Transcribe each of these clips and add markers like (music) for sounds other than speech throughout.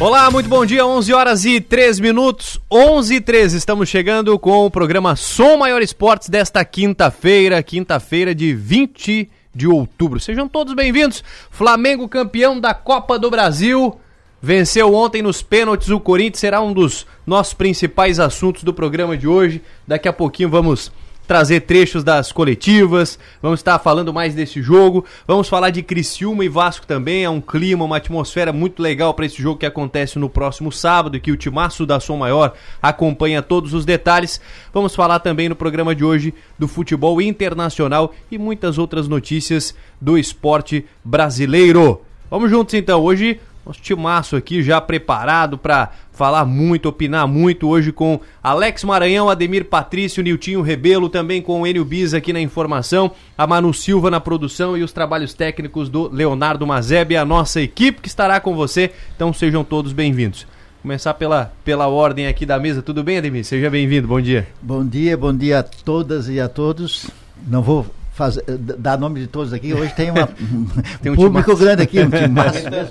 Olá, muito bom dia, 11 horas e 3 minutos, 11 e 13, estamos chegando com o programa Som Maior Esportes desta quinta-feira, quinta-feira de 20 de outubro. Sejam todos bem-vindos, Flamengo campeão da Copa do Brasil, venceu ontem nos pênaltis o Corinthians, será um dos nossos principais assuntos do programa de hoje, daqui a pouquinho vamos trazer trechos das coletivas, vamos estar falando mais desse jogo, vamos falar de Criciúma e Vasco também, é um clima, uma atmosfera muito legal para esse jogo que acontece no próximo sábado que o Timaço da Som Maior acompanha todos os detalhes. Vamos falar também no programa de hoje do futebol internacional e muitas outras notícias do esporte brasileiro. Vamos juntos então, hoje nosso timaço aqui já preparado para falar muito, opinar muito hoje com Alex Maranhão, Ademir Patrício, Niltinho Rebelo, também com o Enio Bis aqui na informação, a Manu Silva na produção e os trabalhos técnicos do Leonardo Mazeb, a nossa equipe que estará com você. Então sejam todos bem-vindos. Começar pela, pela ordem aqui da mesa. Tudo bem, Ademir? Seja bem-vindo. Bom dia. Bom dia, bom dia a todas e a todos. Não vou fazer, dar nome de todos aqui. Hoje tem, uma, (laughs) tem um (laughs) público grande aqui, um time (laughs) massa.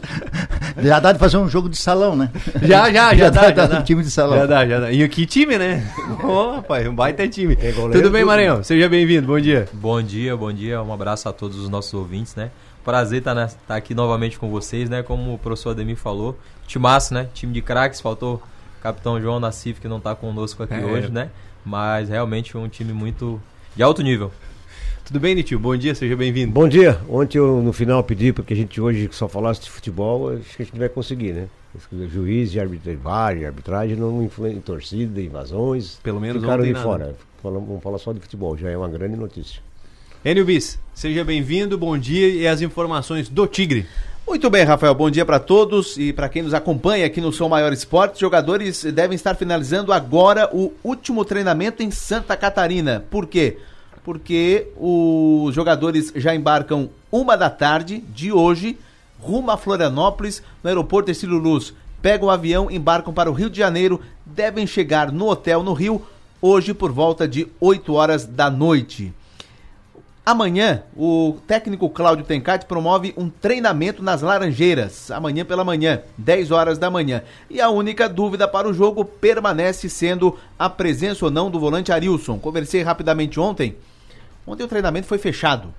já dá de fazer um jogo de salão, né? Já, já, já, já dá, dá, já dá. time de salão. Já dá, já dá. E que time, né? Ô, oh, rapaz, um baita time. É tudo bem, Maranhão? Seja bem-vindo, bom dia. Bom dia, bom dia. Um abraço a todos os nossos ouvintes, né? Prazer estar, tá, tá aqui novamente com vocês, né? Como o professor Ademir falou, timaço, né? Time de craques, faltou o capitão João da CIF que não está conosco aqui é. hoje, né? Mas realmente um time muito de alto nível. Tudo bem, Nitio? Bom dia, seja bem-vindo. Bom dia. Ontem eu no final pedi porque a gente hoje só falasse de futebol, acho que a gente não vai conseguir, né? Juiz de arbitragem, arbitragem não influem torcida, invasões. Pelo menos ficaram de nada. fora. vamos falar só de futebol, já é uma grande notícia. Enio Bis, seja bem-vindo, bom dia e as informações do Tigre. Muito bem, Rafael. Bom dia para todos e para quem nos acompanha aqui no Som Maior Esportes. Jogadores devem estar finalizando agora o último treinamento em Santa Catarina. Por quê? Porque os jogadores já embarcam uma da tarde de hoje, rumo a Florianópolis, no aeroporto Estilo Luz. Pegam o avião, embarcam para o Rio de Janeiro, devem chegar no hotel no Rio hoje por volta de 8 horas da noite. Amanhã, o técnico Cláudio Tencati promove um treinamento nas Laranjeiras, amanhã pela manhã, 10 horas da manhã. E a única dúvida para o jogo permanece sendo a presença ou não do volante Arilson. Conversei rapidamente ontem Ontem o treinamento foi fechado.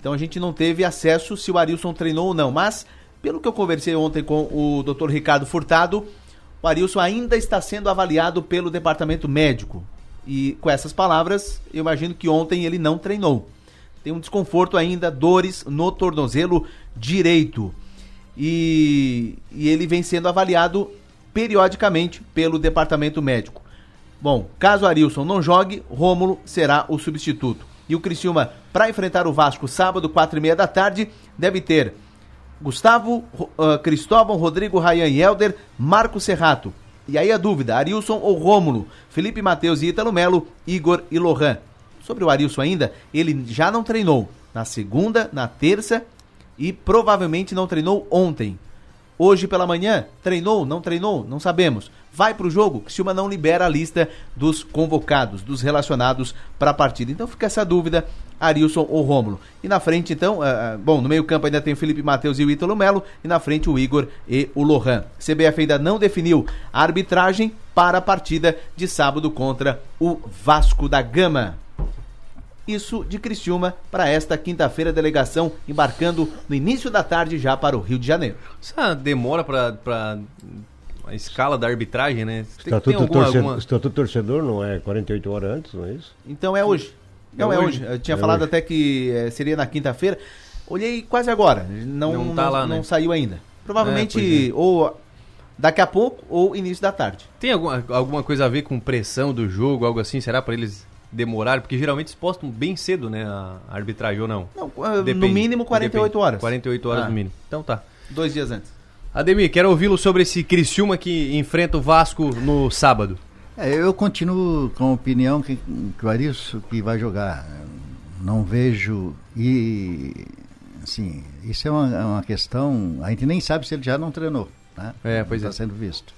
Então a gente não teve acesso se o Arilson treinou ou não. Mas, pelo que eu conversei ontem com o Dr. Ricardo Furtado, o Arilson ainda está sendo avaliado pelo departamento médico. E com essas palavras, eu imagino que ontem ele não treinou. Tem um desconforto ainda, dores no tornozelo direito. E, e ele vem sendo avaliado periodicamente pelo departamento médico. Bom, caso Arilson não jogue, Rômulo será o substituto. E o Criciúma, para enfrentar o Vasco sábado, quatro e meia da tarde, deve ter Gustavo, uh, Cristóvão, Rodrigo, Rayan e Helder, Marco Serrato. E aí a dúvida, Arilson ou Rômulo? Felipe Matheus e Ítalo Melo, Igor e Lohan. Sobre o Arilson ainda, ele já não treinou na segunda, na terça e provavelmente não treinou ontem. Hoje pela manhã, treinou, não treinou, não sabemos. Vai para o jogo, Criciúma não libera a lista dos convocados, dos relacionados para a partida. Então fica essa dúvida, Arilson ou Rômulo. E na frente, então, uh, bom, no meio campo ainda tem o Felipe Matheus e o Ítalo Melo, e na frente o Igor e o Lohan. CBF ainda não definiu a arbitragem para a partida de sábado contra o Vasco da Gama. Isso de Criciúma para esta quinta-feira, delegação embarcando no início da tarde já para o Rio de Janeiro. Essa demora para a escala da arbitragem, né? Tem, estatuto, tem alguma, torcedor, alguma... estatuto torcedor não é 48 horas antes, não é isso? Então é hoje. Não, é, é hoje. hoje. Eu tinha é falado hoje. até que é, seria na quinta-feira. Olhei quase agora. Não, não, tá não, lá, não né? saiu ainda. Provavelmente é, ou daqui a pouco ou início da tarde. Tem alguma, alguma coisa a ver com pressão do jogo, algo assim? Será para eles demorar? Porque geralmente eles postam bem cedo, né? A arbitragem ou não? Não, ah, Depende. no mínimo 48 Depende. horas. 48 horas ah. no mínimo. Então tá. Dois dias antes. Ademir, quero ouvi-lo sobre esse Criciúma que enfrenta o Vasco no sábado. É, eu continuo com a opinião que, que o Arilson que vai jogar. Não vejo. E. Assim, isso é uma, é uma questão. A gente nem sabe se ele já não treinou. Né? É, pois Está é. sendo visto.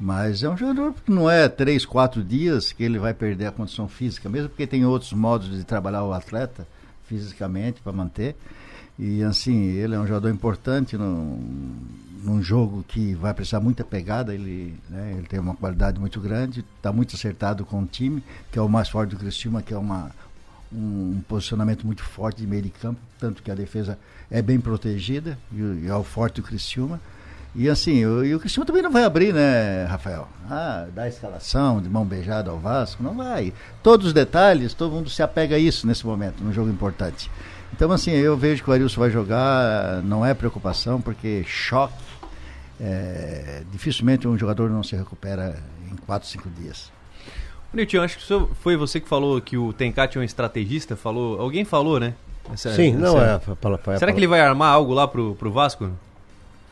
Mas é um jogador que não é três, quatro dias que ele vai perder a condição física, mesmo porque tem outros modos de trabalhar o atleta fisicamente para manter. E assim, ele é um jogador importante no, num jogo que vai precisar muita pegada, ele, né, ele tem uma qualidade muito grande, está muito acertado com o time, que é o mais forte do Criciúma, que é uma, um posicionamento muito forte de meio de campo, tanto que a defesa é bem protegida, e, e é o forte do Criciúma. E assim, o, e o Cristiano também não vai abrir, né, Rafael? Ah, dar escalação de mão beijada ao Vasco, não vai. Todos os detalhes, todo mundo se apega a isso nesse momento, num jogo importante. Então, assim, eu vejo que o Arilson vai jogar, não é preocupação, porque choque. É, dificilmente um jogador não se recupera em 4, 5 dias. Nilton, acho que foi você que falou que o Tencate é um estrategista, falou. Alguém falou, né? Essa, Sim, não essa... é. Será que ele vai armar algo lá pro, pro Vasco?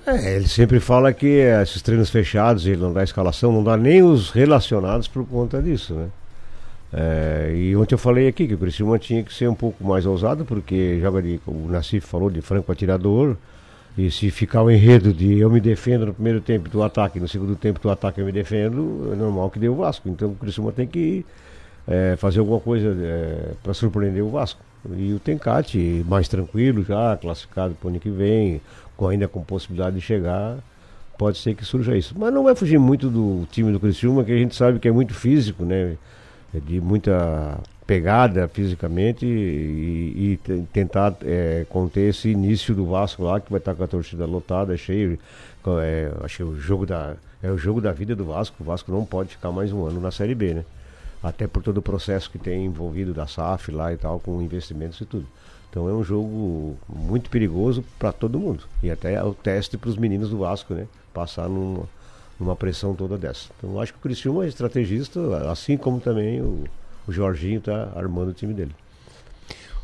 É, ele sempre fala que esses treinos fechados, ele não dá escalação, não dá nem os relacionados por conta disso, né? É, e ontem eu falei aqui que o Criciúma tinha que ser um pouco mais ousado, porque joga de, o Nassif falou, de franco atirador, e se ficar o enredo de eu me defendo no primeiro tempo do ataque, no segundo tempo do ataque eu me defendo, é normal que dê o Vasco. Então o Criciúma tem que é, fazer alguma coisa é, para surpreender o Vasco. E o Tencate, mais tranquilo já, classificado para o ano que vem, com, ainda com possibilidade de chegar, pode ser que surja isso. Mas não vai fugir muito do time do Criciúma, que a gente sabe que é muito físico, né? É de muita pegada fisicamente e, e tentar é, conter esse início do Vasco lá, que vai estar com a torcida lotada, cheio. É, acho que é o jogo da, é o jogo da vida do Vasco. O Vasco não pode ficar mais um ano na Série B, né? até por todo o processo que tem envolvido da SAF lá e tal, com investimentos e tudo. Então é um jogo muito perigoso para todo mundo. E até é o teste para os meninos do Vasco, né? Passar numa, numa pressão toda dessa. Então acho que o Cristiano é estrategista, assim como também o, o Jorginho está armando o time dele.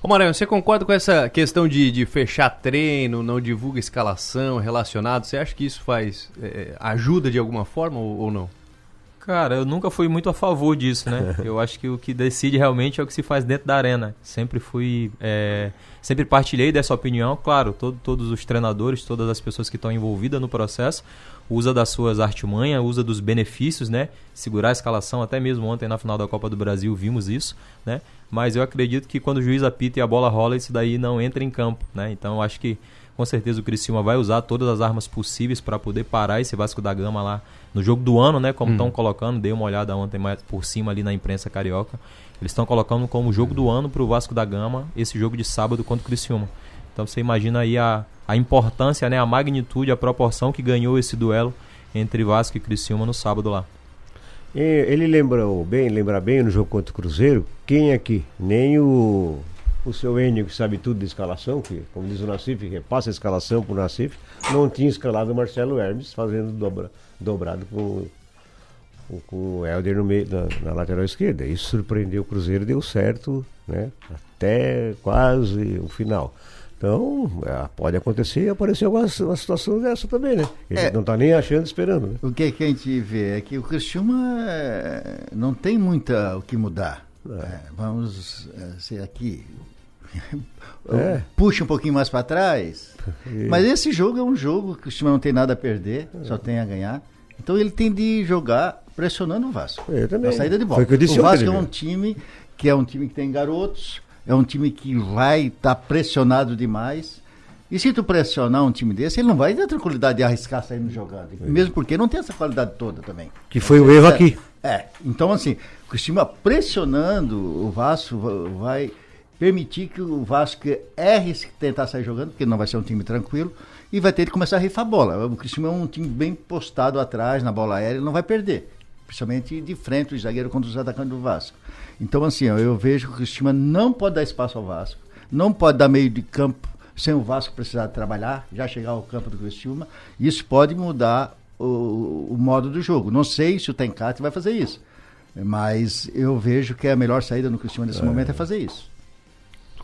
Ô Maranhão, você concorda com essa questão de, de fechar treino, não divulga escalação, relacionado? Você acha que isso faz é, ajuda de alguma forma ou, ou não? Cara, eu nunca fui muito a favor disso, né? (laughs) eu acho que o que decide realmente é o que se faz dentro da arena. Sempre fui. É, sempre partilhei dessa opinião. Claro, todo, todos os treinadores, todas as pessoas que estão envolvidas no processo, usa das suas artimanhas, usa dos benefícios, né? Segurar a escalação, até mesmo ontem na final da Copa do Brasil vimos isso, né? Mas eu acredito que quando o juiz apita e a bola rola, isso daí não entra em campo, né? Então eu acho que com certeza o Criciúma vai usar todas as armas possíveis para poder parar esse Vasco da Gama lá no jogo do ano, né? Como estão hum. colocando, dei uma olhada ontem mais por cima ali na imprensa carioca. Eles estão colocando como jogo do ano para o Vasco da Gama esse jogo de sábado contra o Criciúma. Então você imagina aí a, a importância, né? A magnitude, a proporção que ganhou esse duelo entre Vasco e Criciúma no sábado lá. Ele lembrou bem, lembra bem no jogo contra o Cruzeiro, quem aqui? Nem o o seu Enio, que sabe tudo de escalação, que, como diz o Nassif, que passa a escalação para o Nassif, não tinha escalado o Marcelo Hermes, fazendo dobra, dobrado com, com o Helder no meio, na, na, lateral esquerda. Isso surpreendeu o Cruzeiro, deu certo, né? Até quase o final. Então, é, pode acontecer e aparecer uma, uma situação dessa também, né? Ele é, não está nem achando, esperando. Né? O que, que, a gente vê é que o Cristiúma é, não tem muita o que mudar. É, vamos é, ser aqui, é. Puxa um pouquinho mais para trás. (laughs) Mas esse jogo é um jogo que o time não tem nada a perder, é. só tem a ganhar. Então ele tem de jogar pressionando o Vasco. Eu também. Na saída de bola. o Vasco é um time que é um time que tem garotos, é um time que vai estar tá pressionado demais. E se tu pressionar um time desse, ele não vai ter tranquilidade de arriscar saindo jogando. É. Mesmo porque não tem essa qualidade toda também. Que foi o erro aqui. É. Então, assim, o time pressionando o Vasco vai permitir que o Vasco erre se tentar sair jogando, porque não vai ser um time tranquilo, e vai ter que começar a rifar a bola. O Cristiano é um time bem postado atrás na bola aérea, ele não vai perder. Principalmente de frente o zagueiro contra os atacantes do Vasco. Então, assim, eu vejo que o Cristiano não pode dar espaço ao Vasco, não pode dar meio de campo sem o Vasco precisar trabalhar, já chegar ao campo do Cristiúma. Isso pode mudar o, o modo do jogo. Não sei se o Tencate vai fazer isso, mas eu vejo que a melhor saída no Cristiúma nesse é. momento é fazer isso.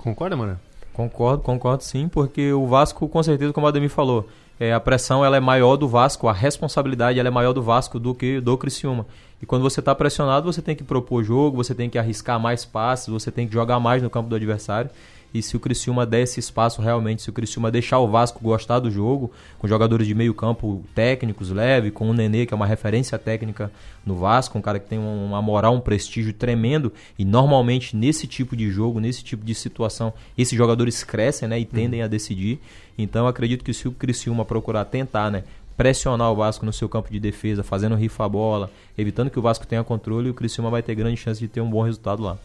Concorda, mano? Concordo, concordo sim, porque o Vasco, com certeza, como o Ademir falou, é, a pressão ela é maior do Vasco, a responsabilidade ela é maior do Vasco do que do Criciúma. E quando você está pressionado, você tem que propor jogo, você tem que arriscar mais passes, você tem que jogar mais no campo do adversário. E se o Criciúma der esse espaço realmente, se o Criciúma deixar o Vasco gostar do jogo, com jogadores de meio campo técnicos, leve, com o Nenê, que é uma referência técnica no Vasco, um cara que tem uma moral, um prestígio tremendo, e normalmente nesse tipo de jogo, nesse tipo de situação, esses jogadores crescem né, e tendem uhum. a decidir. Então eu acredito que se o Criciúma procurar tentar, né, pressionar o Vasco no seu campo de defesa, fazendo rifa a bola, evitando que o Vasco tenha controle, o Criciúma vai ter grande chance de ter um bom resultado lá.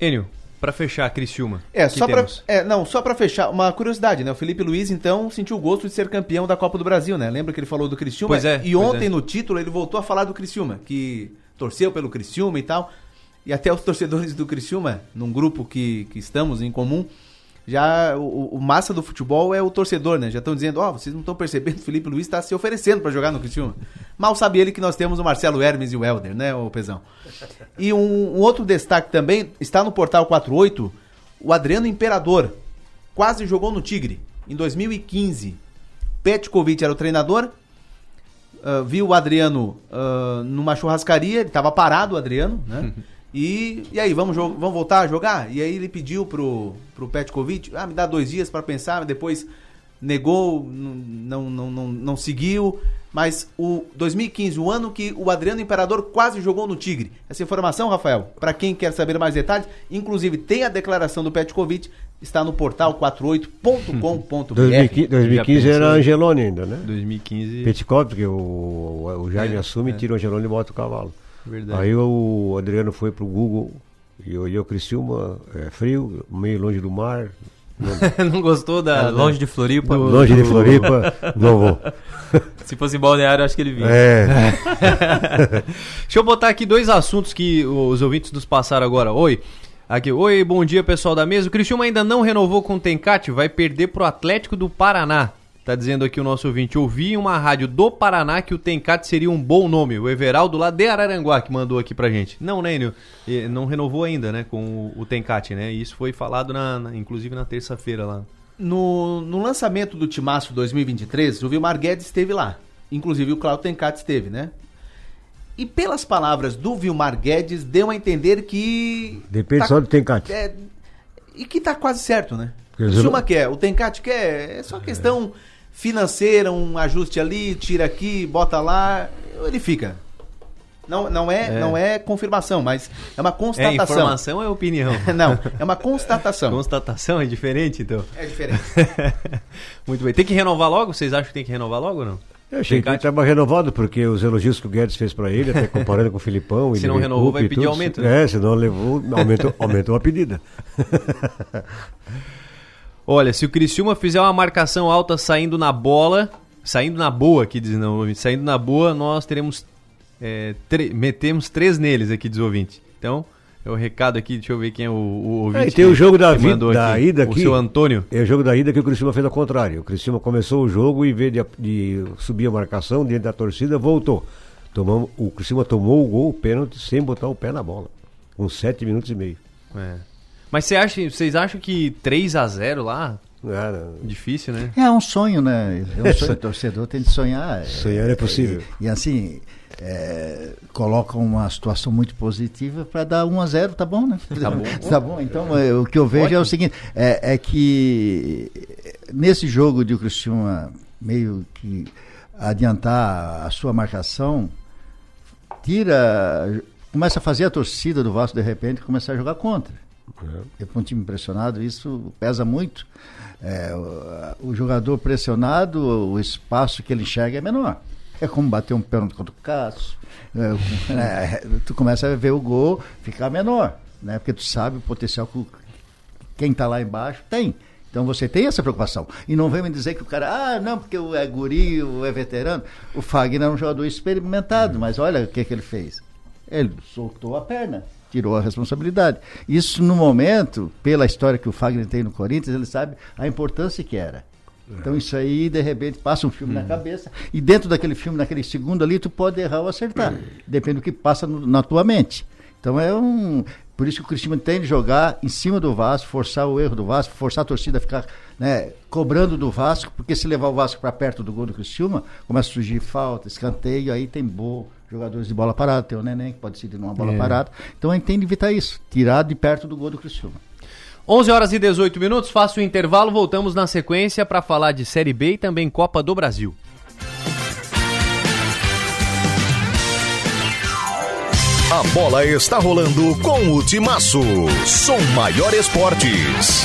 Enio, pra fechar, Criciúma. É, só pra, temos? é, não, só pra fechar, uma curiosidade, né? O Felipe Luiz, então, sentiu o gosto de ser campeão da Copa do Brasil, né? Lembra que ele falou do Criciúma? Pois é, E pois ontem, é. no título, ele voltou a falar do Criciúma, que torceu pelo Criciúma e tal. E até os torcedores do Criciúma, num grupo que, que estamos em comum, já o, o massa do futebol é o torcedor, né? Já estão dizendo, ó, vocês não estão percebendo, o (laughs) Felipe Luiz está se oferecendo para jogar no Criciúma. Mal sabe ele que nós temos o Marcelo Hermes e o Helder, né, o Pezão? E um, um outro destaque também, está no Portal 48, o Adriano Imperador, quase jogou no Tigre, em 2015. Petkovic era o treinador, ah, viu o Adriano ah, numa churrascaria, ele estava parado, o Adriano, né? (laughs) E, e aí, vamos, vamos voltar a jogar? E aí ele pediu pro, pro Petkovic, ah, me dá dois dias para pensar, depois negou, não, não, não, não seguiu. Mas o 2015, o ano que o Adriano Imperador quase jogou no Tigre. Essa informação, Rafael, para quem quer saber mais detalhes, inclusive tem a declaração do Petkovic, está no portal 48.com.br. 2015, 2015 Já era pensou? Angeloni ainda, né? 2015. Petkov, porque o, o Jaime É, assume, é. tira o Angeloni e bota o cavalo. Verdade. Aí o Adriano foi pro Google e olhou Criciúma, é frio, meio longe do mar, (laughs) não gostou da. É, longe de Floripa, do- longe de Floripa, não vou. (laughs) se fosse em Balneário, acho que ele vinha. É, (laughs) Deixa eu botar aqui dois assuntos que os ouvintes nos passaram agora. Oi. Aqui, oi, bom dia pessoal da mesa. O Criciúma ainda não renovou com o Tencate, vai perder pro Atlético do Paraná. Tá dizendo aqui o nosso ouvinte. Ouvi em uma rádio do Paraná que o Tencate seria um bom nome. O Everaldo lá de Araranguá que mandou aqui pra gente. Não, né, Enio? Não renovou ainda, né, com o, Tencate, né? E isso foi falado, na, na- inclusive, na terça-feira lá. No, no lançamento do Timaço 2023, o Vilmar Guedes esteve lá. Inclusive o Claudio Tencati esteve, né? E pelas palavras do Vilmar Guedes, deu a entender que. depende tá- só do Tencate. é, e que tá quase certo, né? O Suma quer, o Tencati quer, é só questão financeira, um ajuste ali, tira aqui, bota lá, ele fica. Não, não, é, É. não é confirmação, mas é uma É constatação. informação ou é opinião? (laughs) não, é uma (laughs) constatação. Constatação é diferente, então. É diferente. (laughs) Muito bem. Tem que renovar logo? Vocês acham que tem que renovar logo ou não? Eu achei que ele estava renovado, porque os elogios que o Guedes fez para ele, até comparando com o Filipão. e Se não renovou, vai pedir tudo, aumento, né? É, se não levou, aumentou, aumentou a pedida. Olha, se o Criciúma fizer uma marcação alta saindo na bola, saindo na boa, aqui diz não, saindo na boa, nós teremos é, metemos três neles aqui, diz o ouvinte. Então, é o recado aqui, deixa eu ver quem é o, o ouvinte. É, e tem o jogo da vida- da ida O aqui. seu Antônio. É o jogo da ida que o Criciúma fez ao contrário. O Criciúma começou o jogo e, em vez de, de subir a marcação diante da torcida, voltou. Tomamos, o Criciúma tomou o gol, o pênalti, sem botar o pé na bola. Com sete minutos e meio. É. Mas você acha, vocês acham que 3 a 0 lá, Era, difícil, né? É um sonho, né? É um sonho. O torcedor tem de sonhar. Sonhar é possível. E, e assim, é, colocam uma situação muito positiva para dar 1 a 0 tá bom, né? Tá bom. (laughs) tá bom. Então, é, o que eu vejo é o seguinte: é, é que nesse jogo de o Criciúma meio que adiantar a sua marcação, tira. Começa a fazer a torcida do Vasco de repente começar a jogar contra. Eu com um time pressionado, isso pesa muito. É, o, o jogador pressionado, o espaço que ele enxerga é menor. É como bater um pênalti contra o Cássio. É, (laughs) é, tu começa a ver o gol ficar menor, né? Porque tu sabe o potencial que quem está lá embaixo tem. Então você tem essa preocupação. E não vem me dizer que o cara, ah, não, porque o é guri, o é veterano. O Fagner é um jogador experimentado, mas olha o que, que ele fez. Ele soltou a perna, tirou a responsabilidade. Isso no momento, pela história que o Fagner tem no Corinthians, ele sabe a importância que era. Então isso aí, de repente, passa um filme na cabeça, e dentro daquele filme, naquele segundo ali, tu pode errar ou acertar. Depende do que passa no- na tua mente. Então é um. Por isso que o Cristiano tem de jogar em cima do Vasco, forçar o erro do Vasco, forçar a torcida a ficar né, cobrando do Vasco, porque se levar o Vasco para perto do gol do Criciúma, começa a surgir falta, escanteio, aí tem bo, jogadores de bola parada, tem o Neném que pode decidir numa bola É. parada. Então a gente tem de evitar isso, tirar de perto do gol do Criciúma. 11 horas e 18 minutos, faço o intervalo, voltamos na sequência para falar de Série B e também Copa do Brasil. A bola está rolando com o Timaço. Som Maior Esportes.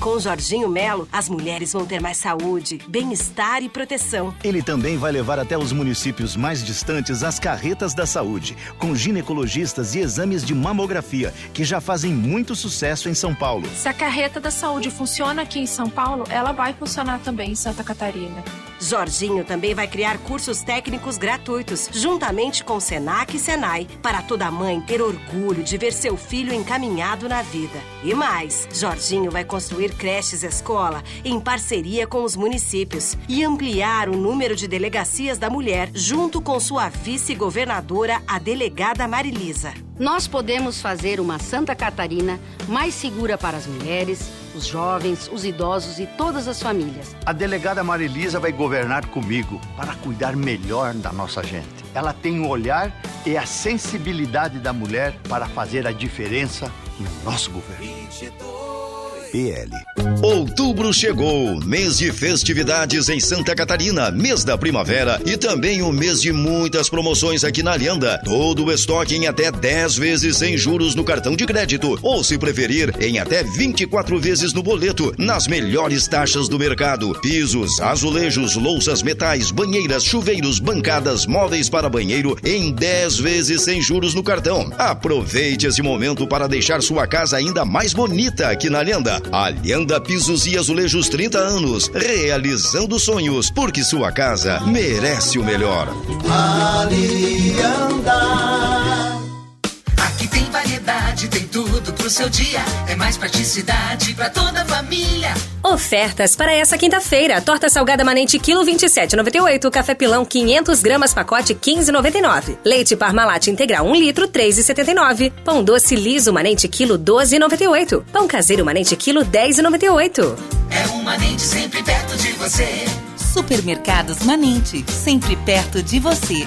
Com Jorginho Melo, as mulheres vão ter mais saúde, bem-estar e proteção. Ele também vai levar até os municípios mais distantes as carretas da saúde, com ginecologistas e exames de mamografia, que já fazem muito sucesso em São Paulo. Se a carreta da saúde funciona aqui em São Paulo, ela vai funcionar também em Santa Catarina. Jorginho também vai criar cursos técnicos gratuitos, juntamente com Senac e Senai, para toda mãe ter orgulho de ver seu filho encaminhado na vida. E mais, Jorginho vai construir creches escola em parceria com os municípios e ampliar o número de delegacias da mulher, junto com sua vice-governadora, a delegada Marilisa. Nós podemos fazer uma Santa Catarina mais segura para as mulheres, os jovens, os idosos e todas as famílias. A delegada Marilisa vai governar comigo para cuidar melhor da nossa gente. Ela tem o olhar e a sensibilidade da mulher para fazer a diferença no nosso governo. PL. Outubro chegou, mês de festividades em Santa Catarina, mês da primavera e também um mês de muitas promoções aqui na Alianda. Todo o estoque em até 10 vezes sem juros no cartão de crédito, ou se preferir, em até 24 vezes no boleto, nas melhores taxas do mercado. Pisos, azulejos, louças, metais, banheiras, chuveiros, bancadas, móveis para banheiro em 10 vezes sem juros no cartão. Aproveite esse momento para deixar sua casa ainda mais bonita aqui na Alianda. Pisos e Azulejos 30 anos, realizando sonhos, porque sua casa merece o melhor. Alianda. Variedade, tem tudo pro seu dia. É mais praticidade pra toda a família. Ofertas para essa quinta-feira: torta salgada manente quilo 27,98, café pilão 500 gramas pacote 15,99, leite Parmalat integral 1 litro 3,79, pão doce liso manente quilo 12,98, pão caseiro manente quilo 10,98. É um manente sempre perto de você. Supermercados Manente, sempre perto de você.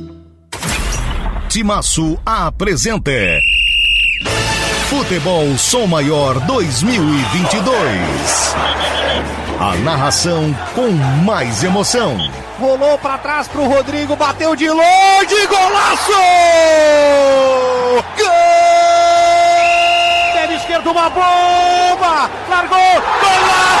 Timaço apresenta Futebol Som Maior 2022. A narração com mais emoção. Rolou para trás pro Rodrigo, bateu de longe, golaço! Gol! Pé esquerdo, uma bomba! Largou, golaço!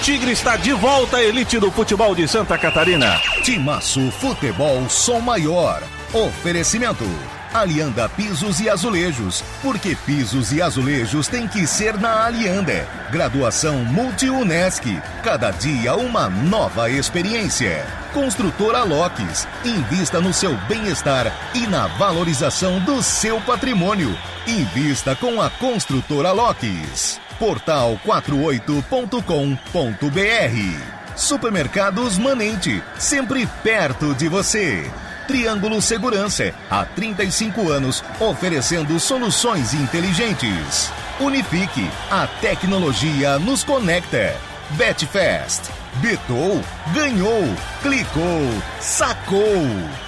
Tigre está de volta à elite do futebol de Santa Catarina. Timaço Futebol Som Maior. Oferecimento. Alianda Pisos e Azulejos, porque pisos e azulejos tem que ser na Alianda. Graduação Multi-UNESC, cada dia uma nova experiência. Construtora Locks, invista no seu bem-estar e na valorização do seu patrimônio. Invista com a Construtora Locks. Portal 48.com.br. Supermercados Manente, sempre perto de você. Triângulo Segurança, há 35 anos, oferecendo soluções inteligentes. Unifique, a tecnologia nos conecta. Betfest, betou, ganhou, clicou, sacou.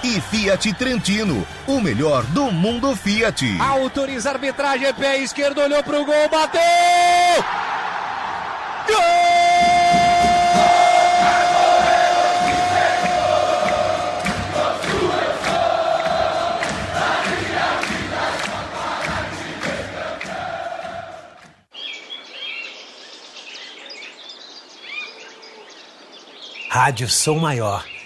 E Fiat Trentino, o melhor do mundo Fiat. Autoriza a arbitragem, pé esquerdo, olhou pro gol, bateu! Rádio Som Maior.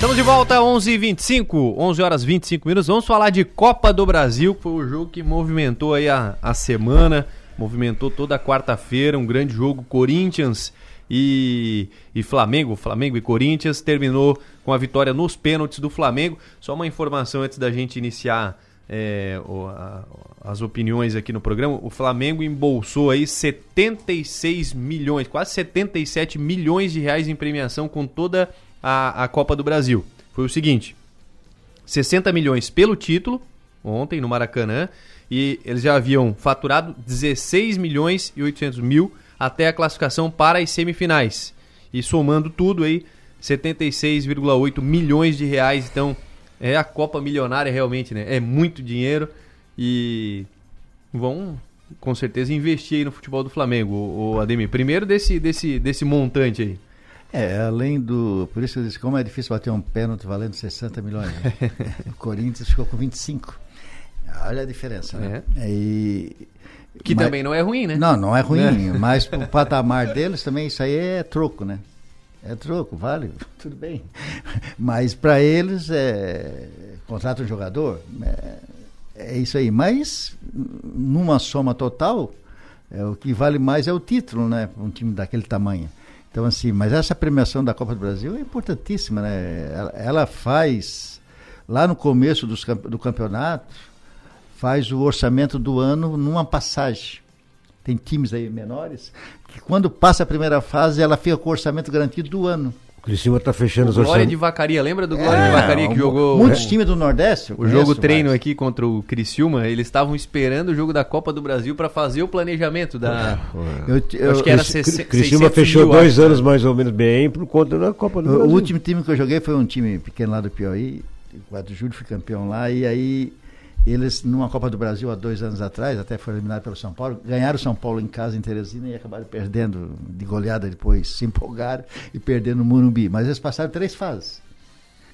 Estamos de volta, 11h25, 11 horas 25 minutos. Vamos falar de Copa do Brasil, que foi o jogo que movimentou aí a, a semana, movimentou toda a quarta-feira, um grande jogo, Corinthians e, e Flamengo, Flamengo e Corinthians, terminou com a vitória nos pênaltis do Flamengo. Só uma informação antes da gente iniciar é, o, a, as opiniões aqui no programa, o Flamengo embolsou aí 76 milhões, quase 77 milhões de reais em premiação com toda a, a Copa do Brasil. Foi o seguinte: 60 milhões pelo título, ontem no Maracanã, e eles já haviam faturado 16 milhões e 800 mil até a classificação para as semifinais. E somando tudo aí, 76,8 milhões de reais. Então, é a Copa milionária realmente, né? É muito dinheiro e vão com certeza investir aí no futebol do Flamengo, o Ademir. Primeiro desse, desse, desse montante aí. É, além do. Por isso eu disse, como é difícil bater um pênalti valendo 60 milhões. Né? (laughs) o Corinthians ficou com 25. Olha a diferença, né? É. E, que mas, também não é ruim, né? Não, não é ruim, né? (laughs) mas pro (laughs) patamar deles também isso aí é troco, né? É troco, vale, tudo bem. Mas para eles é contrata um jogador, é, é, isso aí. Mas numa soma total, é, o que vale mais é o título, né? Um time daquele tamanho. Então, assim, mas essa premiação da Copa do Brasil é importantíssima, né? Ela, ela faz, lá no começo dos, do campeonato, faz o orçamento do ano numa passagem. Tem times aí menores que quando passa a primeira fase, ela fica com o orçamento garantido do ano. O Criciúma está fechando os Glória de Vacaria, lembra do Glória é, de Vacaria que um, jogou... Muitos times do Nordeste. O jogo treino aqui contra o Criciúma, eles estavam esperando o jogo da Copa do Brasil para fazer o planejamento da... Eu, eu, acho que era o Criciúma fechou mil, dois acho. anos mais ou menos bem por conta da Copa do o, Brasil. O último time que eu joguei foi um time pequeno lá do Piauí, o 4 de julho fui campeão lá, e aí eles, numa Copa do Brasil há dois anos atrás, até foi eliminado pelo São Paulo, ganharam o São Paulo em casa em Teresina e acabaram perdendo de goleada depois, se empolgaram e perderam no Morumbi. Mas eles passaram três fases.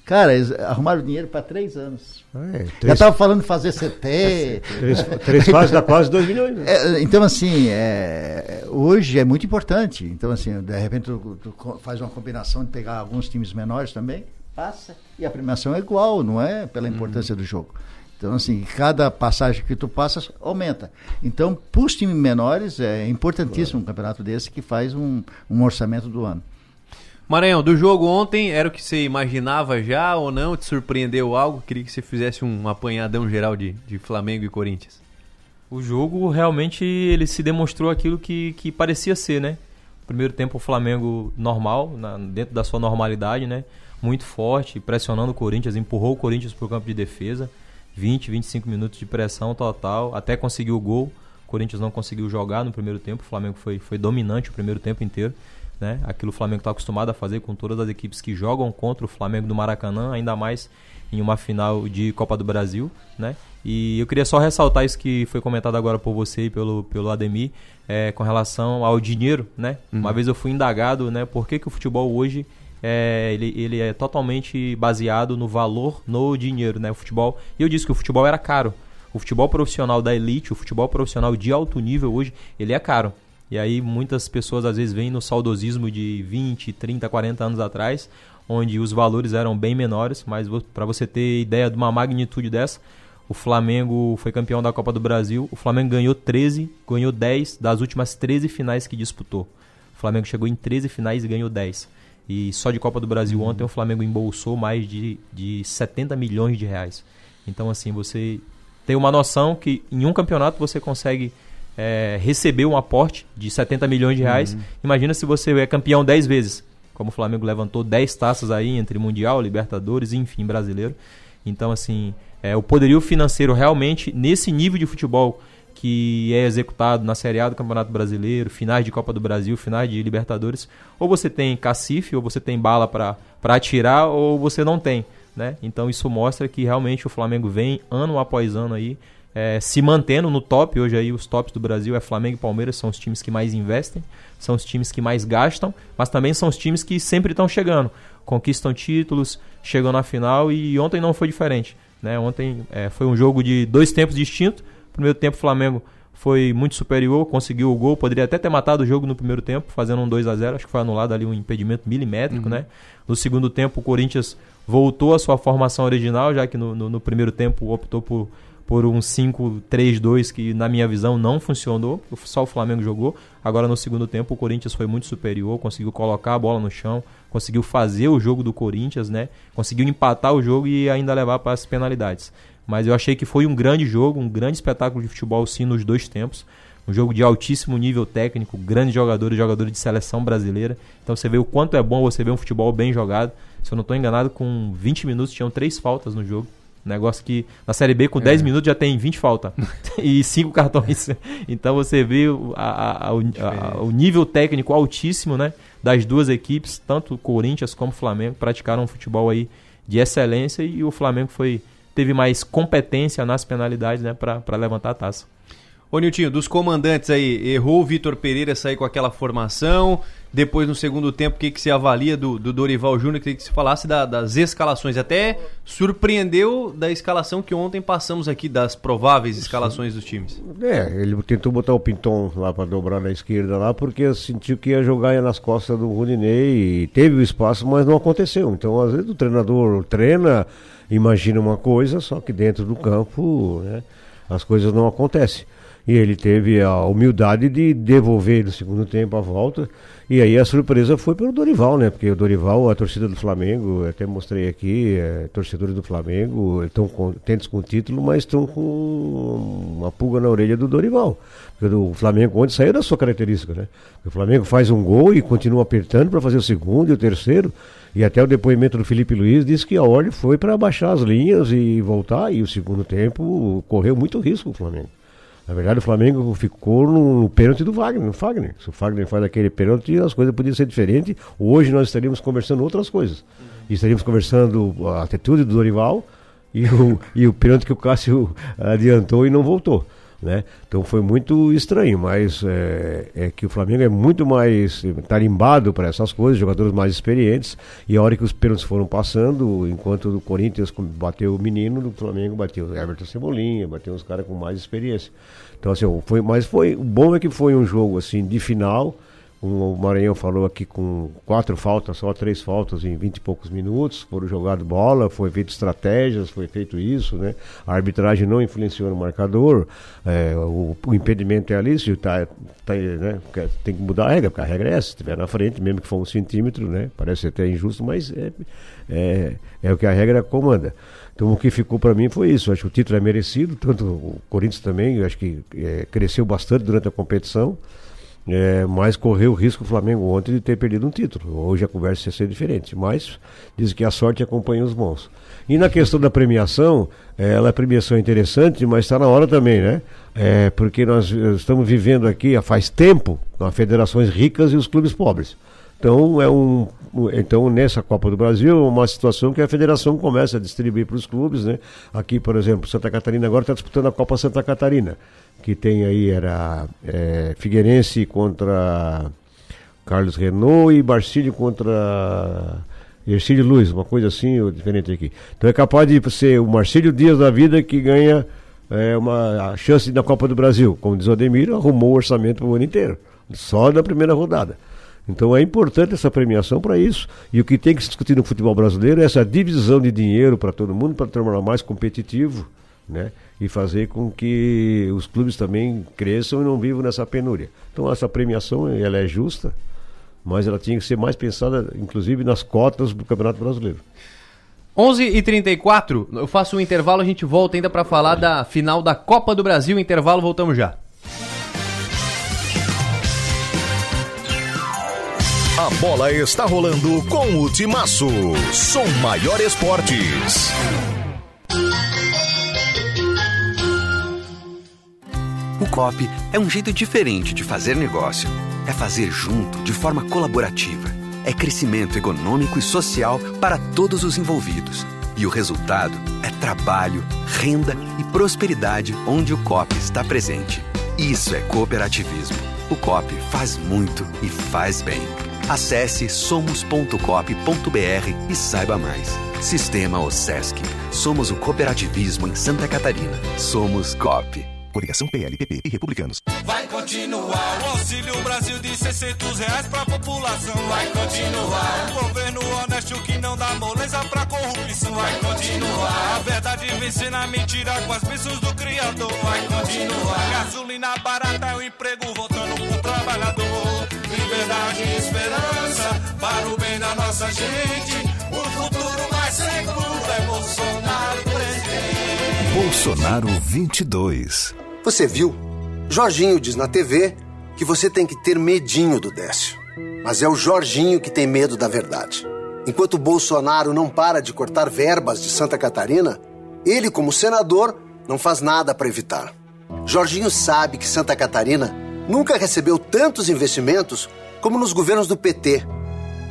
Cara, eles arrumaram dinheiro para três anos. É, três... Já estava falando de fazer CT. (laughs) três, três fases dá quase dois milhões. Né? É, então, assim, é, hoje é muito importante. Então, assim, de repente tu, tu, faz uma combinação de pegar alguns times menores também, passa, e a premiação é igual, não é pela importância uhum. do jogo. Então, assim, cada passagem que tu passas aumenta. Então, para os times menores, é importantíssimo claro. um campeonato desse que faz um, um orçamento do ano. Maranhão, do jogo ontem, era o que você imaginava já ou não? Te surpreendeu algo? Queria que você fizesse um apanhadão geral de, de Flamengo e Corinthians. O jogo realmente ele se demonstrou aquilo que, que parecia ser, né? Primeiro tempo o Flamengo normal, na, dentro da sua normalidade, né? Muito forte, pressionando o Corinthians, empurrou o Corinthians para o campo de defesa. 20, 25 minutos de pressão total, até conseguiu o gol. O Corinthians não conseguiu jogar no primeiro tempo, o Flamengo foi, foi dominante o primeiro tempo inteiro. Né? Aquilo o Flamengo está acostumado a fazer com todas as equipes que jogam contra o Flamengo do Maracanã, ainda mais em uma final de Copa do Brasil, né? E eu queria só ressaltar isso que foi comentado agora por você e pelo, pelo Ademir, é, com relação ao dinheiro, né? Uhum. Uma vez eu fui indagado, né? Por que, que o futebol hoje é, ele, ele é totalmente baseado no valor no dinheiro, né? O futebol. E eu disse que o futebol era caro. O futebol profissional da elite, o futebol profissional de alto nível hoje, ele é caro. E aí muitas pessoas às vezes vêm no saudosismo de 20, 30, 40 anos atrás, onde os valores eram bem menores, mas para você ter ideia de uma magnitude dessa, o Flamengo foi campeão da Copa do Brasil, o Flamengo ganhou 13, ganhou 10 das últimas 13 finais que disputou. O Flamengo chegou em 13 finais e ganhou 10. E só de Copa do Brasil ontem o Flamengo embolsou mais de, de 70 milhões de reais. Então, assim, você tem uma noção que em um campeonato você consegue é, recebeu um aporte de 70 milhões de reais. Uhum. Imagina se você é campeão 10 vezes, como o Flamengo levantou 10 taças aí entre Mundial, Libertadores, enfim, brasileiro. Então, assim, é, o poderio financeiro realmente, nesse nível de futebol que é executado na Série A do Campeonato Brasileiro, finais de Copa do Brasil, finais de Libertadores, ou você tem cacife, ou você tem bala para atirar, ou você não tem. Né? Então isso mostra que realmente o Flamengo vem ano após ano aí é, se mantendo no top. Hoje aí os tops do Brasil é Flamengo e Palmeiras, são os times que mais investem, são os times que mais gastam, mas também são os times que sempre estão chegando, conquistam títulos, chegam na final e ontem não foi diferente. Né? Ontem é, foi um jogo de dois tempos distintos. Primeiro tempo o Flamengo foi muito superior, conseguiu o gol, poderia até ter matado o jogo no primeiro tempo, fazendo um 2 a 0 acho que foi anulado ali um impedimento milimétrico, uhum. né? No segundo tempo o Corinthians voltou à sua formação original, já que no, no, no primeiro tempo optou por por um 5-3-2 que, na minha visão, não funcionou. Só o Flamengo jogou. Agora, no segundo tempo, o Corinthians foi muito superior, conseguiu colocar a bola no chão, conseguiu fazer o jogo do Corinthians, né? Conseguiu empatar o jogo e ainda levar para as penalidades. Mas eu achei que foi um grande jogo, um grande espetáculo de futebol, sim, nos dois tempos. Um jogo de altíssimo nível técnico, grandes jogadores, jogadores de seleção brasileira. Então você vê o quanto é bom você ver um futebol bem jogado. Se eu não estou enganado, com 20 minutos tinham três faltas no jogo. Negócio que na Série B com é. 10 minutos já tem 20 falta (laughs) e 5 cartões. (laughs) Então você vê a, a, a, o nível técnico altíssimo né, das duas equipes, tanto o Corinthians como o Flamengo, praticaram um futebol aí de excelência e o Flamengo foi teve mais competência nas penalidades né, para levantar a taça. Ô Niltinho, dos comandantes aí, errou o Vitor Pereira sair com aquela formação? Depois, no segundo tempo, o que, que se avalia do, do Dorival Júnior? Queria que se falasse da, das escalações. Até surpreendeu da escalação que ontem passamos aqui, das prováveis escalações dos times. É, ele tentou botar o Pinton lá para dobrar na esquerda lá, porque sentiu que ia jogar nas costas do Rudinei e teve o espaço, mas não aconteceu. Então, às vezes, o treinador treina, imagina uma coisa, só que dentro do campo né, as coisas não acontecem. E ele teve a humildade de devolver no segundo tempo a volta. E aí a surpresa foi pelo Dorival, né? Porque o Dorival, a torcida do Flamengo, até mostrei aqui, é, torcedores do Flamengo estão contentes com o título, mas estão com uma pulga na orelha do Dorival. Porque o Flamengo onde saiu da sua característica, né? O Flamengo faz um gol e continua apertando para fazer o segundo e o terceiro. E até o depoimento do Felipe Luiz disse que a ordem foi para baixar as linhas e voltar. E o segundo tempo correu muito risco o Flamengo. Na verdade, o Flamengo ficou no, no pênalti do Wagner, no Fagner. Se o Fagner faz aquele pênalti, as coisas podiam ser diferentes. Hoje nós estaríamos conversando outras coisas. E estaríamos conversando a atitude do Dorival e o, e o pênalti que o Cássio (laughs) adiantou e não voltou. Né? Então foi muito estranho, mas é, é, que o Flamengo é muito mais tarimbado para essas coisas, jogadores mais experientes, e a hora que os pênaltis foram passando, enquanto o Corinthians bateu o menino, o Flamengo bateu o Everton Cebolinha, bateu os caras com mais experiência. Então assim, foi, mas foi, o bom é que foi um jogo assim de final, o Maranhão falou aqui com quatro faltas, só três faltas em vinte e poucos minutos. Foram jogado bola, foi feito estratégias, foi feito isso, né? A arbitragem não influenciou no marcador. É, o, o, impedimento é ali, se tá, tá, né? tem que mudar a regra, porque a regra é essa. Se estiver na frente, mesmo que for um centímetro, né? Parece até injusto, mas é, é, é o que a regra comanda. Então o que ficou para mim foi isso. Acho que o título é merecido, tanto o Corinthians também, acho que é, cresceu bastante durante a competição. É, mas correu o risco o Flamengo ontem de ter perdido um título. Hoje a conversa ia ser diferente, mas diz que a sorte acompanha os bons. E na questão da premiação, é, ela é premiação interessante, mas está na hora também, né? É, porque nós eh, estamos vivendo aqui há faz tempo com federações ricas e os clubes pobres. Então é um, então nessa Copa do Brasil é uma situação que a federação começa a distribuir para os clubes, né? Aqui, por exemplo, Santa Catarina agora está disputando a Copa Santa Catarina que tem aí era é, Figueirense contra Carlos Renault e Barcílio contra Ercílio Luiz, uma coisa assim diferente aqui. Então é capaz de ser o Marcílio Dias da vida que ganha é, uma a chance da Copa do Brasil. Como diz o Ademir, arrumou o orçamento para o ano inteiro, só na primeira rodada. Então é importante essa premiação para isso. E o que tem que se discutir no futebol brasileiro é essa divisão de dinheiro para todo mundo, para tornar mais competitivo, né? e fazer com que os clubes também cresçam e não vivam nessa penúria. Então essa premiação ela é justa, mas ela tinha que ser mais pensada, inclusive nas cotas do Campeonato Brasileiro. 11 e 34 eu faço um intervalo, a gente volta ainda para falar da final da Copa do Brasil. Intervalo, voltamos já. A bola está rolando com o Timaço. Som Maior Esportes. O COP é um jeito diferente de fazer negócio. É fazer junto, de forma colaborativa. É crescimento econômico e social para todos os envolvidos. E o resultado é trabalho, renda e prosperidade onde o COP está presente. Isso é cooperativismo. O COP faz muito e faz bem. Acesse somos.cop.br e saiba mais. Sistema OSESC. Somos o cooperativismo em Santa Catarina. Somos COP. Coligação PLPP e Republicanos. Vai continuar o Auxílio Brasil de 600 reais pra população. Vai continuar o governo honesto que não dá moleza pra corrupção. Vai continuar a verdade vencer na mentira com as bênçãos do Criador. Vai continuar gasolina barata, o emprego voltando pro trabalhador. Liberdade e esperança para o bem da nossa gente. O futuro mais seguro é Bolsonaro presidente. Bolsonaro 22. Você viu? Jorginho diz na TV que você tem que ter medinho do Décio. Mas é o Jorginho que tem medo da verdade. Enquanto Bolsonaro não para de cortar verbas de Santa Catarina, ele, como senador, não faz nada para evitar. Jorginho sabe que Santa Catarina nunca recebeu tantos investimentos como nos governos do PT.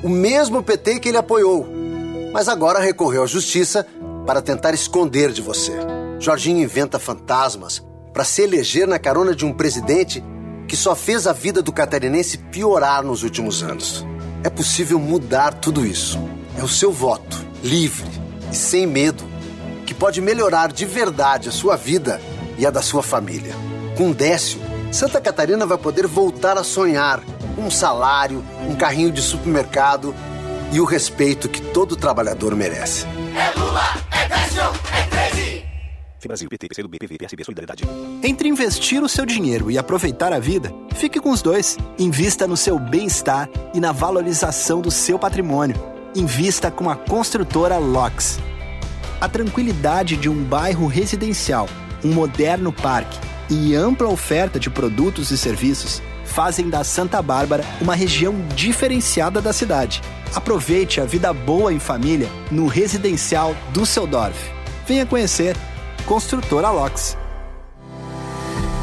O mesmo PT que ele apoiou. Mas agora recorreu à justiça para tentar esconder de você. Jorginho inventa fantasmas para se eleger na carona de um presidente que só fez a vida do catarinense piorar nos últimos anos. É possível mudar tudo isso. É o seu voto, livre e sem medo, que pode melhorar de verdade a sua vida e a da sua família. Com Décio, Santa Catarina vai poder voltar a sonhar um salário, um carrinho de supermercado e o respeito que todo trabalhador merece. É Lula, é Décio, é 13! Brasil, PT, PCdoB, PV, PSB, Solidariedade. Entre investir o seu dinheiro e aproveitar a vida, fique com os dois. Invista no seu bem-estar e na valorização do seu patrimônio. Invista com a construtora LOX. A tranquilidade de um bairro residencial, um moderno parque e ampla oferta de produtos e serviços fazem da Santa Bárbara uma região diferenciada da cidade. Aproveite a vida boa em família no residencial Düsseldorf. Venha conhecer Construtora LOX.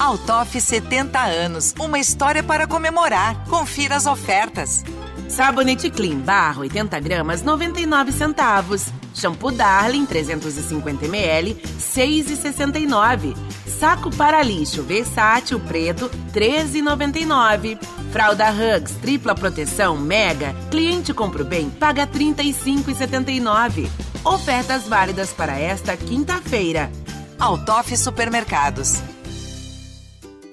Altoff 70 anos, uma história para comemorar. Confira as ofertas. Sabonete Clean Barra 80 gramas 99 centavos. Shampoo Darling 350 ml 6,69. Saco para lixo versátil preto 13,99. Fralda Hugs tripla proteção Mega. Cliente compra bem paga 35,79. Ofertas válidas para esta quinta-feira. Altoff Supermercados.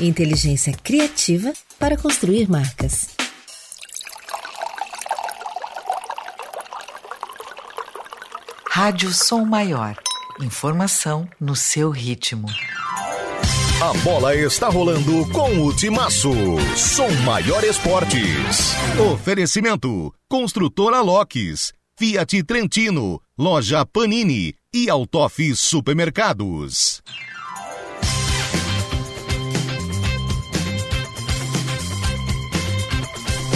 Inteligência criativa para construir marcas. Rádio Som Maior. Informação no seu ritmo. A bola está rolando com o Timaço. Som Maior Esportes. Oferecimento: Construtora Locks, Fiat Trentino, Loja Panini e Altoff Supermercados.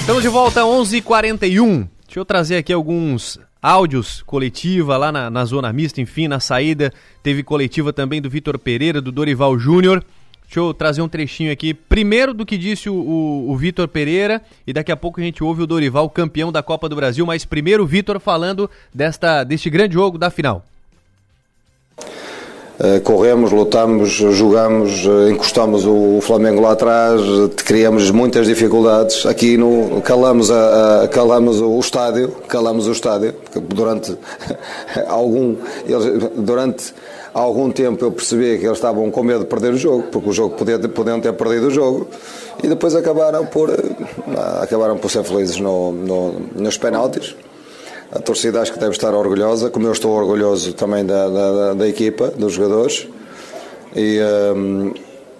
Estamos de volta, 11:41. h 41 Deixa eu trazer aqui alguns áudios coletiva lá na, na zona mista, enfim, na saída teve coletiva também do Vitor Pereira, do Dorival Júnior. Deixa eu trazer um trechinho aqui, primeiro do que disse o, o, o Vitor Pereira, e daqui a pouco a gente ouve o Dorival, campeão da Copa do Brasil, mas primeiro o Vitor falando desta, deste grande jogo da final. Uh, corremos, lutamos, jogamos, uh, encostamos o, Flamengo lá atrás, uh, criamos muitas dificuldades. Aqui no, calamos, a, a, calamos o estádio, calamos o estádio, durante (laughs) algum, durante algum tempo eu percebi que eles estavam com medo de perder o jogo, porque o jogo podia, podiam ter perdido o jogo, e depois acabaram por, acabaram por ser felizes no, no, nos penaltis. A torcida acho que deve estar orgulhosa, como eu estou orgulhoso também da, da, da equipa, dos jogadores, e, um,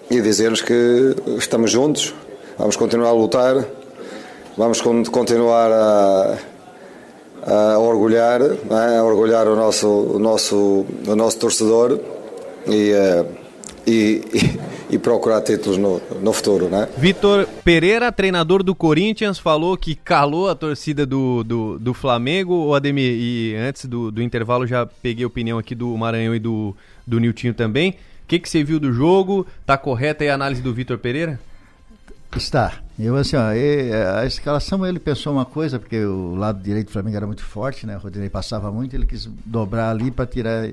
e dizer-lhes que estamos juntos, vamos continuar a lutar, vamos continuar a, a orgulhar, é? a orgulhar o nosso, o nosso, o nosso torcedor e, uh, e, e, procurar títulos no, no futuro, né? Vitor Pereira, treinador do Corinthians, falou que calou a torcida do, do, do Flamengo. O Ademir, e antes do, do intervalo já peguei a opinião aqui do Maranhão e do, do Niltinho também. O que, que você viu do jogo? Tá correta aí a análise do Vitor Pereira? Está. Eu assim, ó, e, a escalação ele pensou uma coisa, porque o lado direito do Flamengo era muito forte, né? O Rodinei passava muito, ele quis dobrar ali para tirar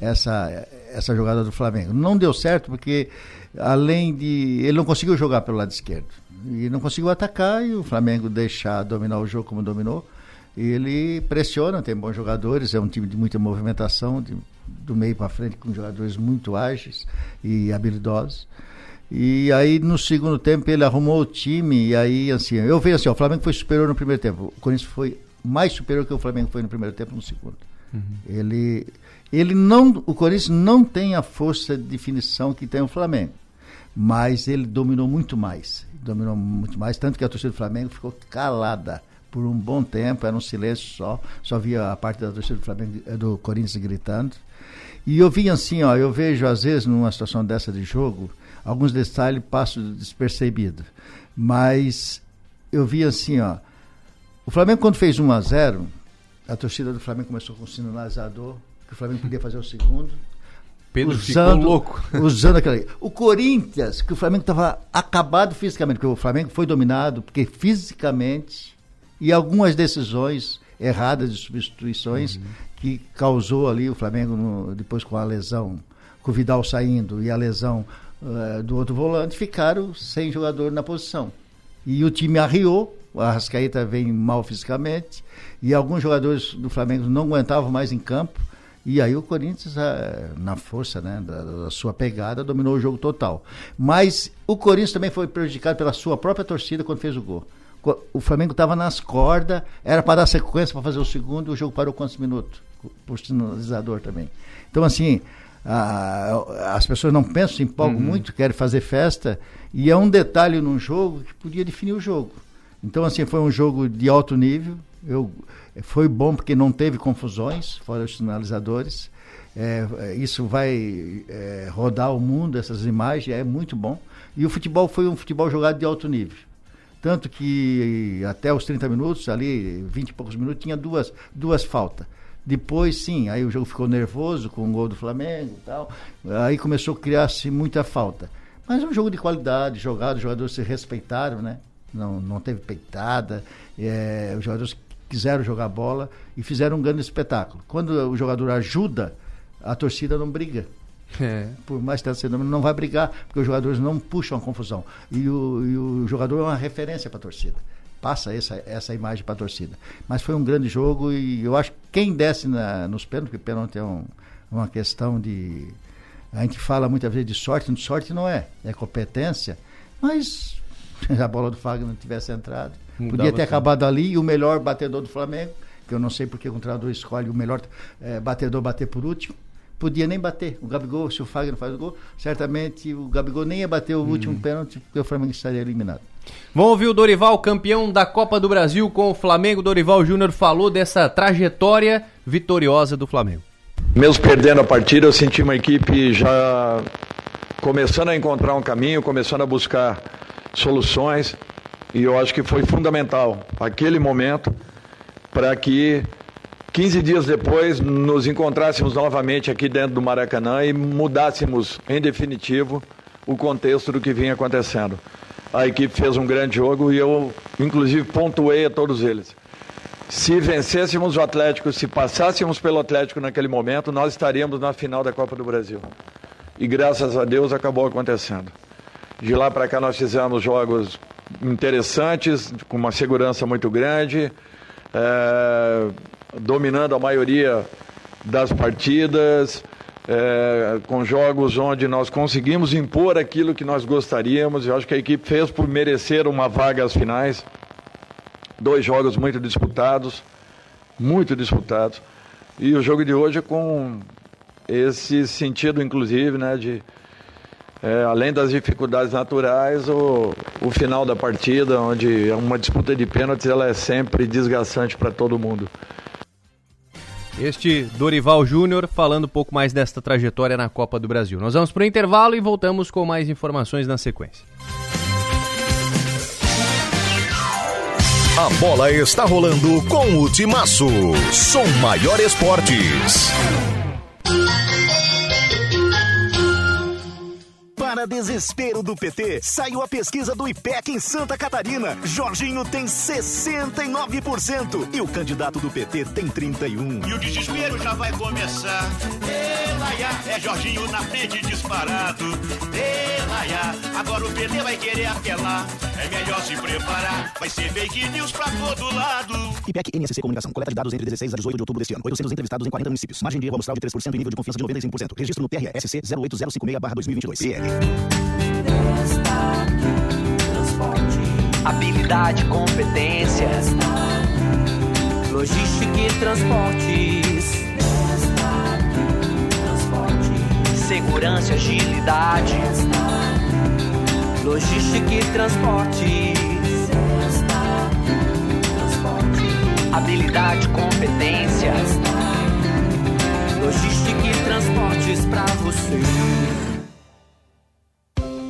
essa, essa jogada do Flamengo. Não deu certo porque além de ele não conseguiu jogar pelo lado esquerdo e não conseguiu atacar e o Flamengo deixar dominar o jogo como dominou. Ele pressiona, tem bons jogadores, é um time de muita movimentação, de, do meio para frente com jogadores muito ágeis e habilidosos. E aí no segundo tempo ele arrumou o time e aí assim, eu vejo assim, ó, o Flamengo foi superior no primeiro tempo. O Corinthians foi mais superior que o Flamengo foi no primeiro tempo no segundo. Uhum. Ele ele não, o Corinthians não tem a força de definição que tem o Flamengo, mas ele dominou muito mais, dominou muito mais, tanto que a torcida do Flamengo ficou calada por um bom tempo, era um silêncio só, só via a parte da torcida do Flamengo, do Corinthians gritando. E eu vi assim, ó, eu vejo às vezes numa situação dessa de jogo, alguns detalhes passam despercebidos. Mas eu vi assim, ó. O Flamengo, quando fez 1 a 0 a torcida do Flamengo começou com o sinalizador, que o Flamengo podia fazer o segundo. Pedro usando, louco. (laughs) Usando aquela. O Corinthians, que o Flamengo estava acabado fisicamente, porque o Flamengo foi dominado, porque fisicamente, e algumas decisões erradas de substituições uhum. que causou ali o Flamengo, no, depois com a lesão, com o Vidal saindo e a lesão uh, do outro volante, ficaram sem jogador na posição. E o time arriou, o Arrascaeta vem mal fisicamente, e alguns jogadores do Flamengo não aguentavam mais em campo, e aí o Corinthians, uh, na força né, da, da, sua pegada, dominou o jogo total. Mas o Corinthians também foi prejudicado pela sua própria torcida quando fez o gol. O Flamengo estava nas cordas, era para dar sequência para fazer o segundo, e o jogo parou quantos minutos? Por sinalizador também. Então, assim, ah, as pessoas não pensam, se empolgam uhum. muito, querem fazer festa, e é um detalhe num jogo que podia definir o jogo. Então, assim, foi um jogo de alto nível. Eu, foi bom porque não teve confusões, fora os sinalizadores. É, isso vai é, rodar o mundo, essas imagens, é muito bom. E o futebol foi um futebol jogado de alto nível. Tanto que até os 30 minutos, ali, 20 e poucos minutos, tinha duas, duas faltas. Depois, sim, aí o jogo ficou nervoso com o gol do Flamengo e tal. Aí começou a criar-se muita falta. Mas é um jogo de qualidade, jogado, os jogadores se respeitaram, né? Não, não teve peitada. É, os jogadores quiseram jogar bola e fizeram um grande espetáculo. Quando o jogador ajuda, a torcida não briga. É. Por mais que sendo, não vai brigar, porque os jogadores não puxam a confusão. E o, e o jogador é uma referência para a torcida passa essa, essa imagem para a torcida. Mas foi um grande jogo e eu acho que quem desce na, nos pênaltis, porque pênalti é um, uma questão de. A gente fala muitas vezes de sorte, sorte não é, é competência, mas (laughs) a bola do Fagner não tivesse entrado. Podia ter acabado ali e o melhor batedor do Flamengo, que eu não sei porque o treinador escolhe o melhor é, batedor bater por último, podia nem bater. O Gabigol, se o Fagner faz o gol, certamente o Gabigol nem ia bater o hum. último pênalti, porque o Flamengo estaria eliminado. Vamos ouvir o Dorival, campeão da Copa do Brasil com o Flamengo. Dorival Júnior falou dessa trajetória vitoriosa do Flamengo. Mesmo perdendo a partida, eu senti uma equipe já começando a encontrar um caminho, começando a buscar soluções. E eu acho que foi fundamental aquele momento para que 15 dias depois nos encontrássemos novamente aqui dentro do Maracanã e mudássemos, em definitivo, o contexto do que vinha acontecendo a equipe fez um grande jogo e eu, inclusive, pontuei a todos eles. Se vencêssemos o Atlético, se passássemos pelo Atlético naquele momento, nós estaríamos na final da Copa do Brasil. E graças a Deus acabou acontecendo. De lá para cá nós fizemos jogos interessantes, com uma segurança muito grande, é, dominando a maioria das partidas, é, com jogos onde nós conseguimos impor aquilo que nós gostaríamos. Eu acho que a equipe fez por merecer uma vaga às finais. Dois jogos muito disputados, muito disputados. E o jogo de hoje é com esse sentido, inclusive, né, de é, além das dificuldades naturais, o, o final da partida, onde uma disputa de pênaltis, ela é sempre desgastante para todo mundo. Este Dorival Júnior falando um pouco mais desta trajetória na Copa do Brasil. Nós vamos para o intervalo e voltamos com mais informações na sequência. A bola está rolando com o Timaço. Som Maior Esportes. Semana Desespero do PT. Saiu a pesquisa do IPEC em Santa Catarina. Jorginho tem 69% e o candidato do PT tem 31. E o desespero já vai começar. Elaiá, é Jorginho na frente disparado. Elaiá, agora o PT vai querer apelar. É melhor se preparar, vai ser fake news pra todo lado. IPEC NSC Comunicação. Coleta de dados entre 16 a 18 de outubro deste ano. 800 entrevistados em 40 municípios. Margem de erro amostral de 3% e nível de confiança de 95%. Registro no TRSC 08056-2022. Habilidade, competência. Logística e transportes. Segurança e agilidade. Logística e transportes. Habilidade, competência. Logística e transportes pra você.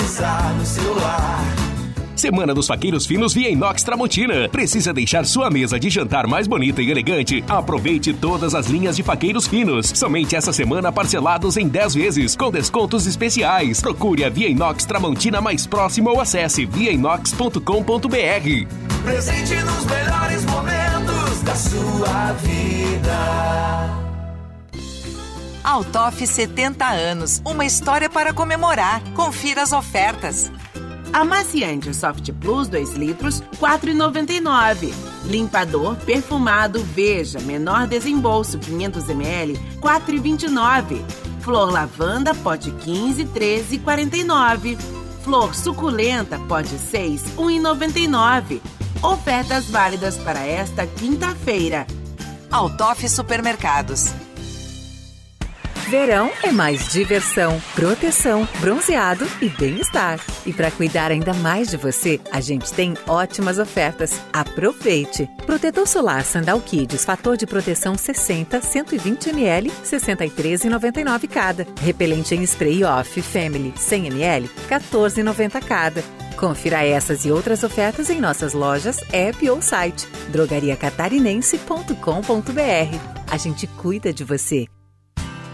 Eternizar no celular. Semana dos Faqueiros Finos via Inox Tramontina. Precisa deixar sua mesa de jantar mais bonita e elegante? Aproveite todas as linhas de faqueiros finos. Somente essa semana parcelados em 10 vezes, com descontos especiais. Procure a Via Inox Tramontina mais próximo ou acesse viainox.com.br. Presente nos melhores momentos da sua vida. Altoff 70 anos, uma história para comemorar. Confira as ofertas. Amaciante Soft Plus 2 litros, 4,99. Limpador perfumado Veja, menor desembolso 500 ml, 4,29. Flor lavanda pote 15, 13,49. Flor suculenta pote 6, 1,99. Ofertas válidas para esta quinta-feira. Altoff Supermercados. Verão é mais diversão, proteção, bronzeado e bem-estar. E para cuidar ainda mais de você, a gente tem ótimas ofertas. Aproveite! Protetor solar Sandal Kids, fator de proteção 60, 120 ml, 63,99 cada. Repelente em spray off Family 100 ml, 14,90 cada. Confira essas e outras ofertas em nossas lojas, app ou site drogariacatarinense.com.br. A gente cuida de você.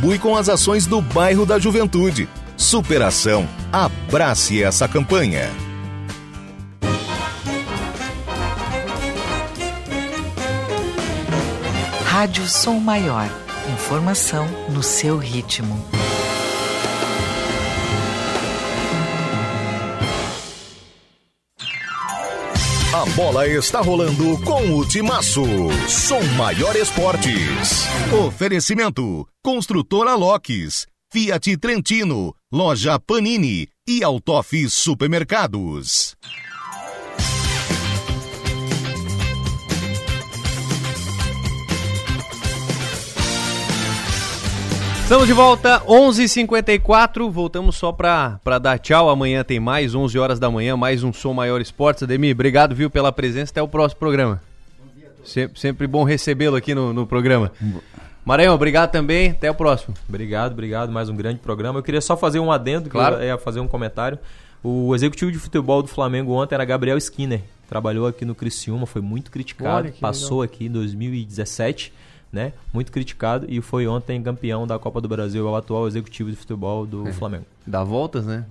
contribui com as ações do bairro da Juventude. Superação. Abrace essa campanha. Rádio Som Maior. Informação no seu ritmo. A bola está rolando com o Timaço. Som Maior Esportes. Oferecimento: Construtora Locks, Fiat Trentino, Loja Panini e Autof Supermercados. Estamos de volta, 11:54 h 54 voltamos só pra dar tchau, amanhã tem mais, 11 horas da manhã, mais um Som Maior Esportes. Ademir, obrigado, viu, pela presença, até o próximo programa. Sempre, sempre bom recebê-lo aqui no, no programa. Maranhão, obrigado também, até o próximo. Obrigado, obrigado, mais um grande programa. Eu queria só fazer um adendo, Claro. que eu ia fazer um comentário. O executivo de futebol do Flamengo ontem era Gabriel Skinner, trabalhou aqui no Criciúma, foi muito criticado, passou legal. aqui em 2017, né? Muito criticado e foi ontem campeão da Copa do Brasil, é o atual executivo de futebol do É. Flamengo. Dá voltas, né?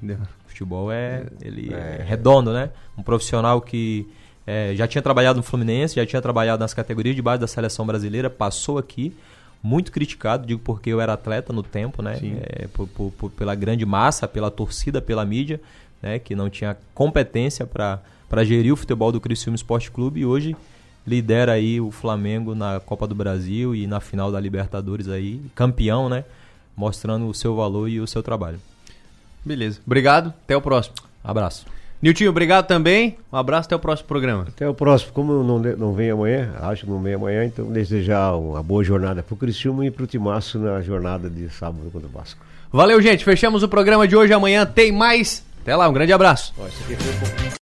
Futebol é, ele é redondo, né? Um profissional que é, já tinha trabalhado no Fluminense, já tinha trabalhado nas categorias de base da seleção brasileira, passou aqui, muito criticado, digo porque eu era atleta no tempo, né? É, por- por- pela grande massa, pela torcida, pela mídia, né? Que não tinha competência para gerir o futebol do Criciúma Esporte Clube e hoje lidera aí o Flamengo na Copa do Brasil e na final da Libertadores aí, campeão, né? Mostrando o seu valor e o seu trabalho. Beleza. Obrigado, até o próximo. Abraço. Niltinho, obrigado também. Um abraço, até o próximo programa. Até o próximo. Como não, não vem amanhã, acho que não vem amanhã, então desejar uma boa jornada pro Criciúma e pro Timaço na jornada de sábado contra o Vasco. Valeu, gente. Fechamos o programa de hoje. Amanhã tem mais. Até lá, um grande abraço.